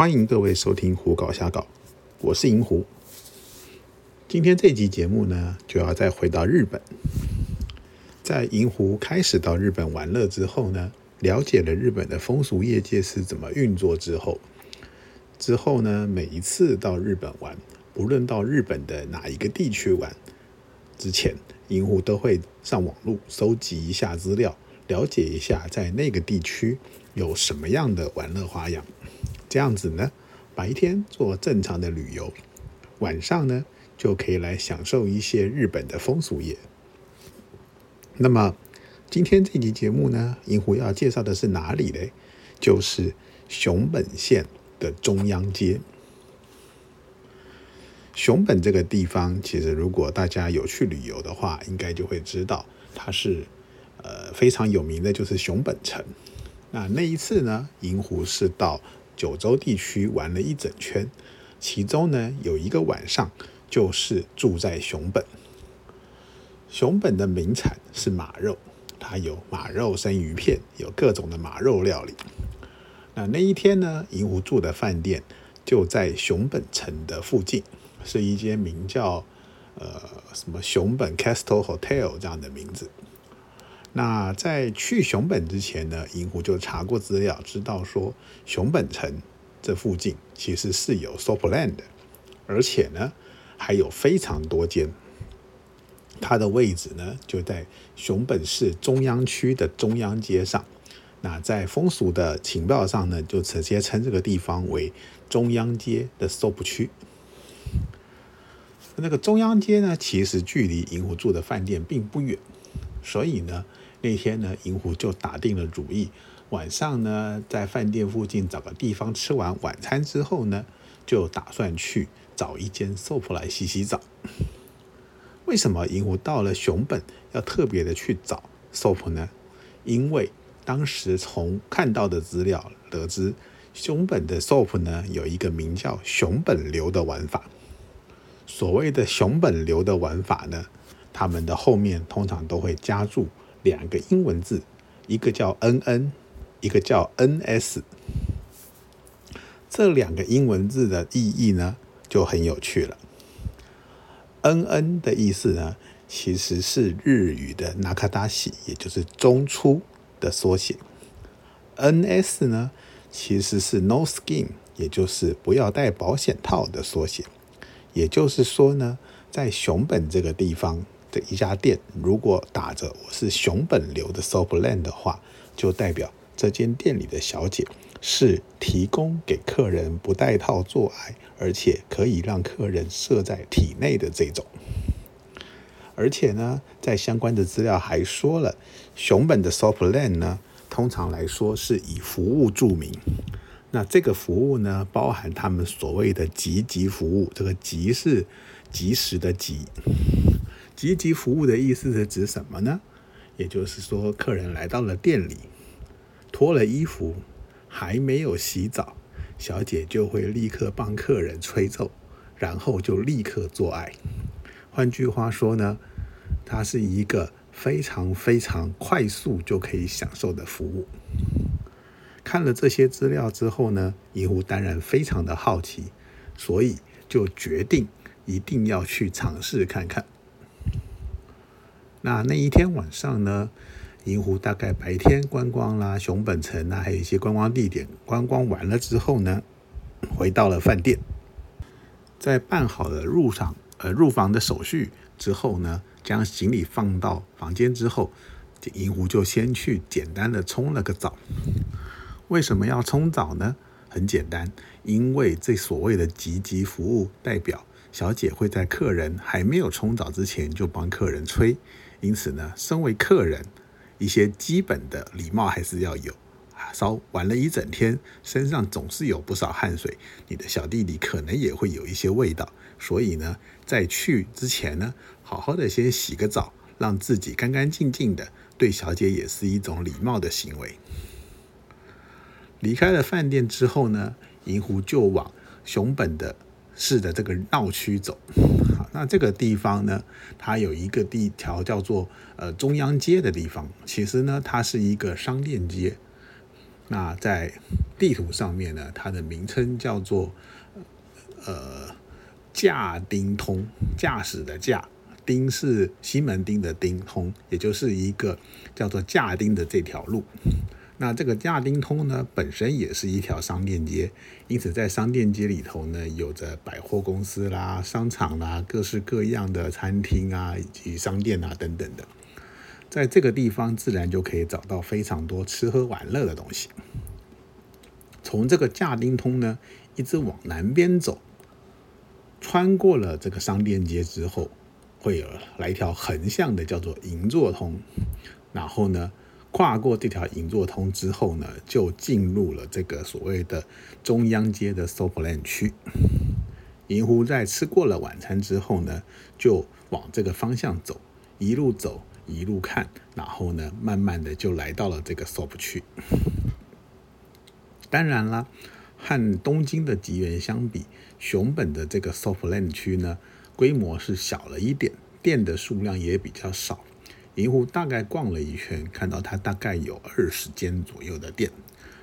欢迎各位收听《胡搞瞎搞》，我是银狐。今天这集节目呢，就要再回到日本。在银狐开始到日本玩乐之后呢，了解了日本的风俗业界是怎么运作之后，之后呢，每一次到日本玩，无论到日本的哪一个地区玩，之前银狐都会上网络搜集一下资料，了解一下在那个地区有什么样的玩乐花样。这样子呢，白天做正常的旅游，晚上呢就可以来享受一些日本的风俗业。那么今天这集节目呢，银狐要介绍的是哪里呢？就是熊本县的中央街。熊本这个地方，其实如果大家有去旅游的话，应该就会知道，它是呃非常有名的，就是熊本城。那那一次呢，银狐是到。九州地区玩了一整圈，其中呢有一个晚上就是住在熊本。熊本的名产是马肉，它有马肉生鱼片，有各种的马肉料理。那那一天呢，银狐住的饭店就在熊本城的附近，是一间名叫呃什么熊本 Castle Hotel 这样的名字。那在去熊本之前呢，银狐就查过资料，知道说熊本城这附近其实是有 Sopland 的，而且呢还有非常多间。它的位置呢就在熊本市中央区的中央街上。那在风俗的情报上呢，就直接称这个地方为中央街的 Sop 区。那个中央街呢，其实距离银狐住的饭店并不远，所以呢。那天呢，银狐就打定了主意，晚上呢在饭店附近找个地方吃完晚餐之后呢，就打算去找一间 SOP 来洗洗澡。为什么银狐到了熊本要特别的去找 SOP 呢？因为当时从看到的资料得知，熊本的 SOP 呢有一个名叫熊本流的玩法。所谓的熊本流的玩法呢，他们的后面通常都会加注。两个英文字，一个叫 N N，一个叫 N S。这两个英文字的意义呢，就很有趣了。N N 的意思呢，其实是日语的 Nakadashi，也就是中出的缩写。N S 呢，其实是 No Skin，也就是不要带保险套的缩写。也就是说呢，在熊本这个地方。的一家店，如果打着我是熊本流的 Sopland 的话，就代表这间店里的小姐是提供给客人不带套做爱，而且可以让客人射在体内的这种。而且呢，在相关的资料还说了，熊本的 Sopland 呢，通常来说是以服务著名。那这个服务呢，包含他们所谓的急急服务，这个急是及时的急。积极服务的意思是指什么呢？也就是说，客人来到了店里，脱了衣服，还没有洗澡，小姐就会立刻帮客人吹奏，然后就立刻做爱。换句话说呢，它是一个非常非常快速就可以享受的服务。看了这些资料之后呢，银狐当然非常的好奇，所以就决定一定要去尝试看看。那那一天晚上呢，银狐大概白天观光啦，熊本城啊，还有一些观光地点观光完了之后呢，回到了饭店，在办好了入场呃入房的手续之后呢，将行李放到房间之后，银狐就先去简单的冲了个澡。为什么要冲澡呢？很简单，因为这所谓的急急服务代表小姐会在客人还没有冲澡之前就帮客人吹。因此呢，身为客人，一些基本的礼貌还是要有。稍玩了一整天，身上总是有不少汗水，你的小弟弟可能也会有一些味道。所以呢，在去之前呢，好好的先洗个澡，让自己干干净净的，对小姐也是一种礼貌的行为。离开了饭店之后呢，银狐就往熊本的。市的这个闹区走，那这个地方呢，它有一个地条叫做呃中央街的地方，其实呢，它是一个商店街。那在地图上面呢，它的名称叫做呃驾丁通，驾驶的驾，丁是西门町的丁，通也就是一个叫做驾丁的这条路。那这个亚丁通呢，本身也是一条商店街，因此在商店街里头呢，有着百货公司啦、商场啦、各式各样的餐厅啊，以及商店啊等等的。在这个地方，自然就可以找到非常多吃喝玩乐的东西。从这个亚丁通呢，一直往南边走，穿过了这个商店街之后，会有来一条横向的，叫做银座通，然后呢。跨过这条银座通之后呢，就进入了这个所谓的中央街的 Soplan 区。银狐在吃过了晚餐之后呢，就往这个方向走，一路走一路看，然后呢，慢慢的就来到了这个 Sop 区。当然了，和东京的吉原相比，熊本的这个 Soplan 区呢，规模是小了一点，店的数量也比较少。迷糊大概逛了一圈，看到它大概有二十间左右的店，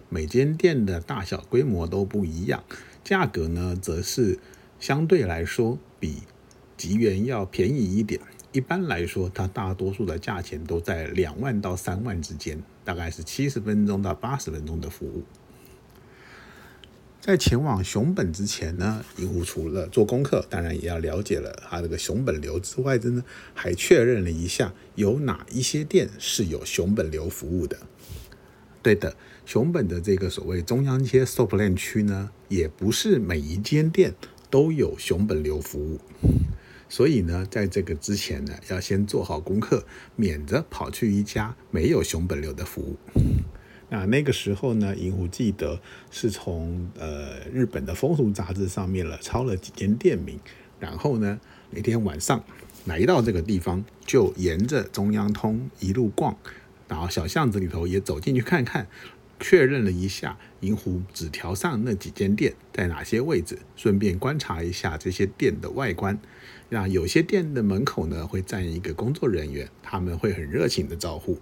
每间店的大小规模都不一样，价格呢则是相对来说比吉原要便宜一点。一般来说，它大多数的价钱都在两万到三万之间，大概是七十分钟到八十分钟的服务。在前往熊本之前呢，银狐除了做功课，当然也要了解了它这个熊本流之外，真的还确认了一下有哪一些店是有熊本流服务的。对的，熊本的这个所谓中央街 s o p l a n 区呢，也不是每一间店都有熊本流服务，所以呢，在这个之前呢，要先做好功课，免得跑去一家没有熊本流的服务。那那个时候呢，银狐记得是从呃日本的风俗杂志上面了抄了几间店名，然后呢那天晚上来到这个地方，就沿着中央通一路逛，然后小巷子里头也走进去看看，确认了一下银狐纸条上那几间店在哪些位置，顺便观察一下这些店的外观。那有些店的门口呢会站一个工作人员，他们会很热情的招呼。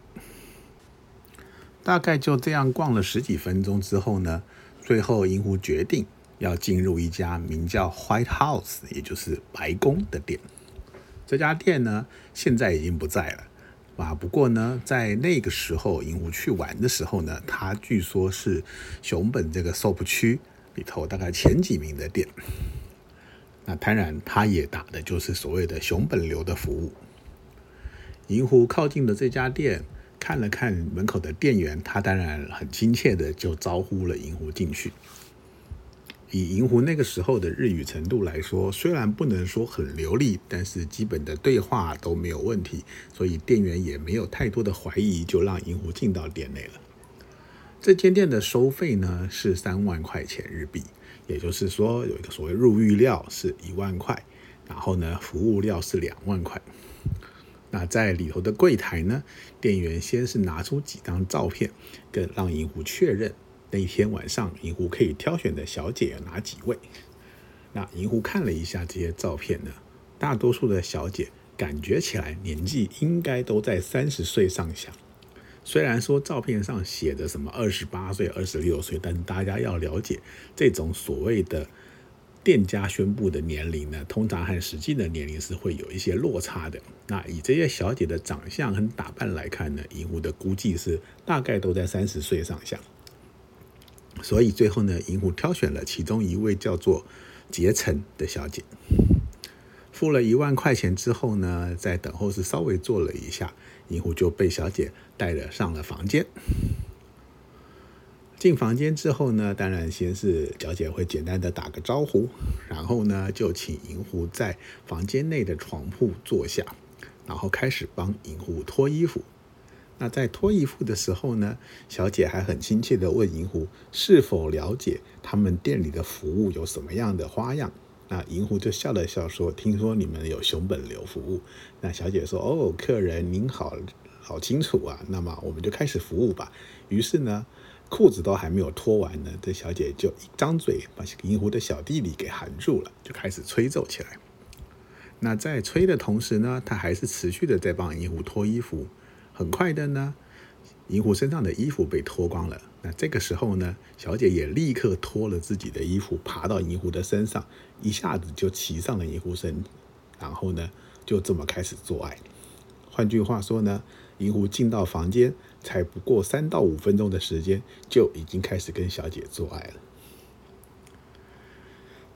大概就这样逛了十几分钟之后呢，最后银狐决定要进入一家名叫 White House，也就是白宫的店。这家店呢，现在已经不在了啊。不过呢，在那个时候银狐去玩的时候呢，它据说是熊本这个 SOP 区里头大概前几名的店。那当然，它也打的就是所谓的熊本流的服务。银狐靠近的这家店。看了看门口的店员，他当然很亲切的就招呼了银狐进去。以银狐那个时候的日语程度来说，虽然不能说很流利，但是基本的对话都没有问题，所以店员也没有太多的怀疑，就让银狐进到店内了。这间店的收费呢是三万块钱日币，也就是说有一个所谓入浴料是一万块，然后呢服务料是两万块。那在里头的柜台呢，店员先是拿出几张照片，跟让银狐确认那天晚上银狐可以挑选的小姐有哪几位。那银狐看了一下这些照片呢，大多数的小姐感觉起来年纪应该都在三十岁上下。虽然说照片上写的什么二十八岁、二十六岁，但是大家要了解这种所谓的。店家宣布的年龄呢，通常和实际的年龄是会有一些落差的。那以这些小姐的长相和打扮来看呢，银狐的估计是大概都在三十岁上下。所以最后呢，银狐挑选了其中一位叫做结成的小姐，付了一万块钱之后呢，在等候室稍微坐了一下，银狐就被小姐带了上了房间。进房间之后呢，当然先是小姐会简单的打个招呼，然后呢就请银狐在房间内的床铺坐下，然后开始帮银狐脱衣服。那在脱衣服的时候呢，小姐还很亲切的问银狐是否了解他们店里的服务有什么样的花样。那银狐就笑了笑说：“听说你们有熊本流服务。”那小姐说：“哦，客人您好，好清楚啊。那么我们就开始服务吧。”于是呢。裤子都还没有脱完呢，这小姐就一张嘴把银狐的小弟弟给含住了，就开始吹奏起来。那在吹的同时呢，她还是持续的在帮银狐脱衣服。很快的呢，银狐身上的衣服被脱光了。那这个时候呢，小姐也立刻脱了自己的衣服，爬到银狐的身上，一下子就骑上了银狐身，然后呢，就这么开始做爱。换句话说呢，银狐进到房间才不过三到五分钟的时间，就已经开始跟小姐做爱了。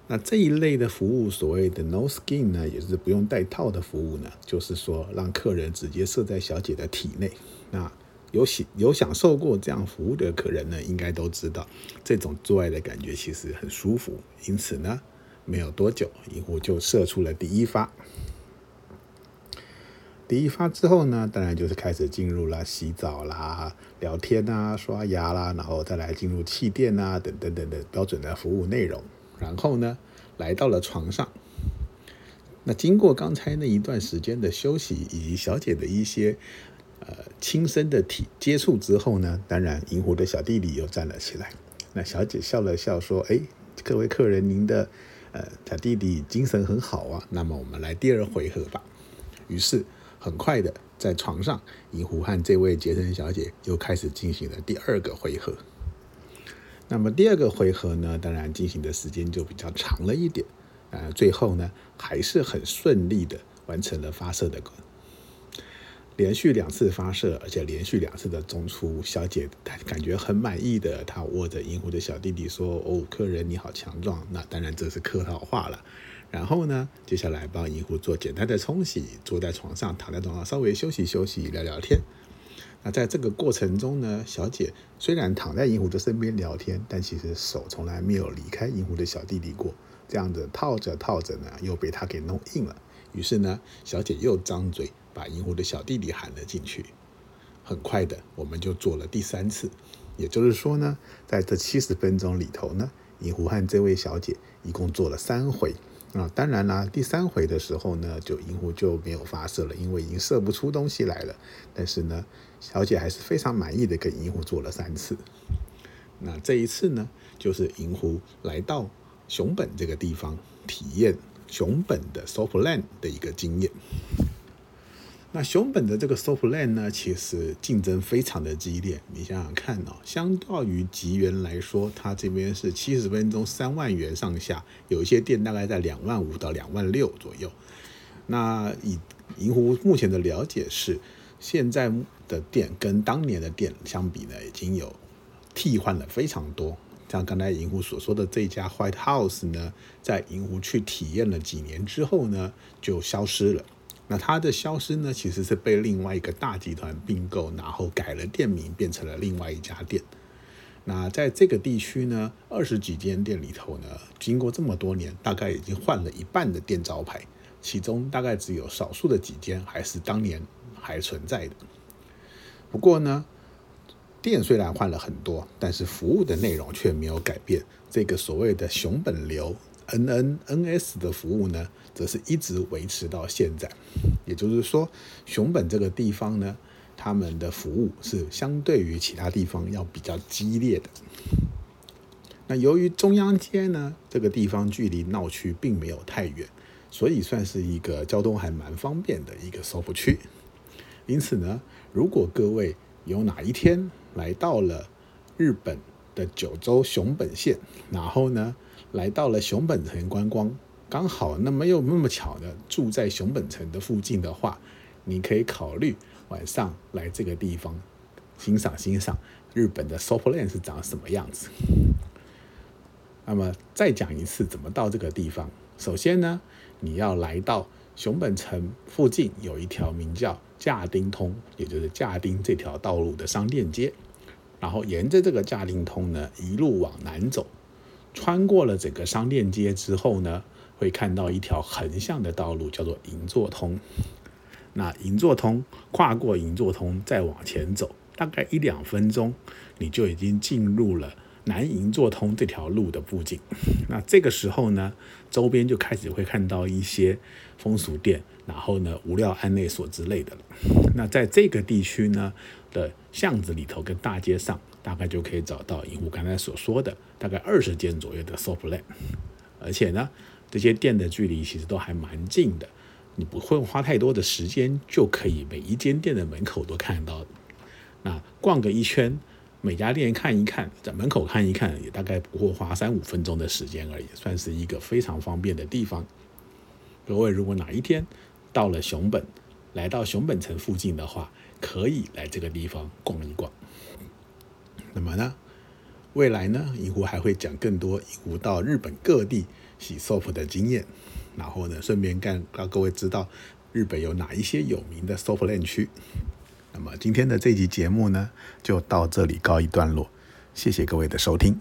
那这一类的服务，所谓的 no skin 呢，也是不用带套的服务呢，就是说让客人直接射在小姐的体内。那有享有享受过这样服务的客人呢，应该都知道这种做爱的感觉其实很舒服。因此呢，没有多久，银狐就射出了第一发。第一发之后呢，当然就是开始进入了洗澡啦、聊天啊、刷牙啦，然后再来进入气垫啊等等等等标准的服务内容。然后呢，来到了床上。那经过刚才那一段时间的休息，以及小姐的一些呃亲身的体接触之后呢，当然银狐的小弟弟又站了起来。那小姐笑了笑说：“哎，各位客人，您的呃小弟弟精神很好啊。那么我们来第二回合吧。”于是很快的在床上，银狐和这位杰森小姐又开始进行了第二个回合。那么第二个回合呢，当然进行的时间就比较长了一点，呃，最后呢还是很顺利的完成了发射的，连续两次发射，而且连续两次的中出，小姐她感觉很满意的，她握着银狐的小弟弟说：“哦，客人你好强壮。”那当然这是客套话了。然后呢，接下来帮银狐做简单的冲洗，坐在床上，躺在床上稍微休息休息，聊聊天。那在这个过程中呢，小姐虽然躺在银狐的身边聊天，但其实手从来没有离开银狐的小弟弟过。这样子套着套着呢，又被他给弄硬了。于是呢，小姐又张嘴把银狐的小弟弟喊了进去。很快的，我们就做了第三次。也就是说呢，在这七十分钟里头呢，银狐和这位小姐一共做了三回。啊，当然啦，第三回的时候呢，就银狐就没有发射了，因为已经射不出东西来了。但是呢，小姐还是非常满意的跟银狐做了三次。那这一次呢，就是银狐来到熊本这个地方，体验熊本的 soft land 的一个经验。那熊本的这个 soft land 呢，其实竞争非常的激烈。你想想看哦，相较于吉原来说，它这边是七十分钟三万元上下，有一些店大概在两万五到两万六左右。那以银湖目前的了解是，现在的店跟当年的店相比呢，已经有替换了非常多。像刚才银湖所说的这家 White House 呢，在银湖去体验了几年之后呢，就消失了。那它的消失呢，其实是被另外一个大集团并购，然后改了店名，变成了另外一家店。那在这个地区呢，二十几间店里头呢，经过这么多年，大概已经换了一半的店招牌，其中大概只有少数的几间还是当年还存在的。不过呢，店虽然换了很多，但是服务的内容却没有改变。这个所谓的熊本流。N N N S 的服务呢，则是一直维持到现在。也就是说，熊本这个地方呢，他们的服务是相对于其他地方要比较激烈的。那由于中央街呢，这个地方距离闹区并没有太远，所以算是一个交通还蛮方便的一个收服区。因此呢，如果各位有哪一天来到了日本的九州熊本县，然后呢，来到了熊本城观光，刚好那么又那么巧的住在熊本城的附近的话，你可以考虑晚上来这个地方欣赏欣赏日本的 s o p l a n 是长什么样子。那么再讲一次怎么到这个地方。首先呢，你要来到熊本城附近有一条名叫架丁通，也就是架丁这条道路的商店街，然后沿着这个架丁通呢一路往南走。穿过了整个商店街之后呢，会看到一条横向的道路，叫做银座通。那银座通跨过银座通，再往前走，大概一两分钟，你就已经进入了南银座通这条路的附近。那这个时候呢，周边就开始会看到一些风俗店，然后呢，无料安内所之类的了。那在这个地区呢的巷子里头跟大街上。大概就可以找到银狐刚才所说的大概二十间左右的 soft l a n 而且呢，这些店的距离其实都还蛮近的，你不会花太多的时间就可以每一间店的门口都看到。那逛个一圈，每家店看一看，在门口看一看，也大概不会花三五分钟的时间而已，算是一个非常方便的地方。各位如果哪一天到了熊本，来到熊本城附近的话，可以来这个地方逛一逛。那么呢，未来呢，银狐还会讲更多银狐到日本各地洗 soft 的经验，然后呢，顺便干让各位知道日本有哪一些有名的 SOP 链区。那么今天的这集节目呢，就到这里告一段落，谢谢各位的收听。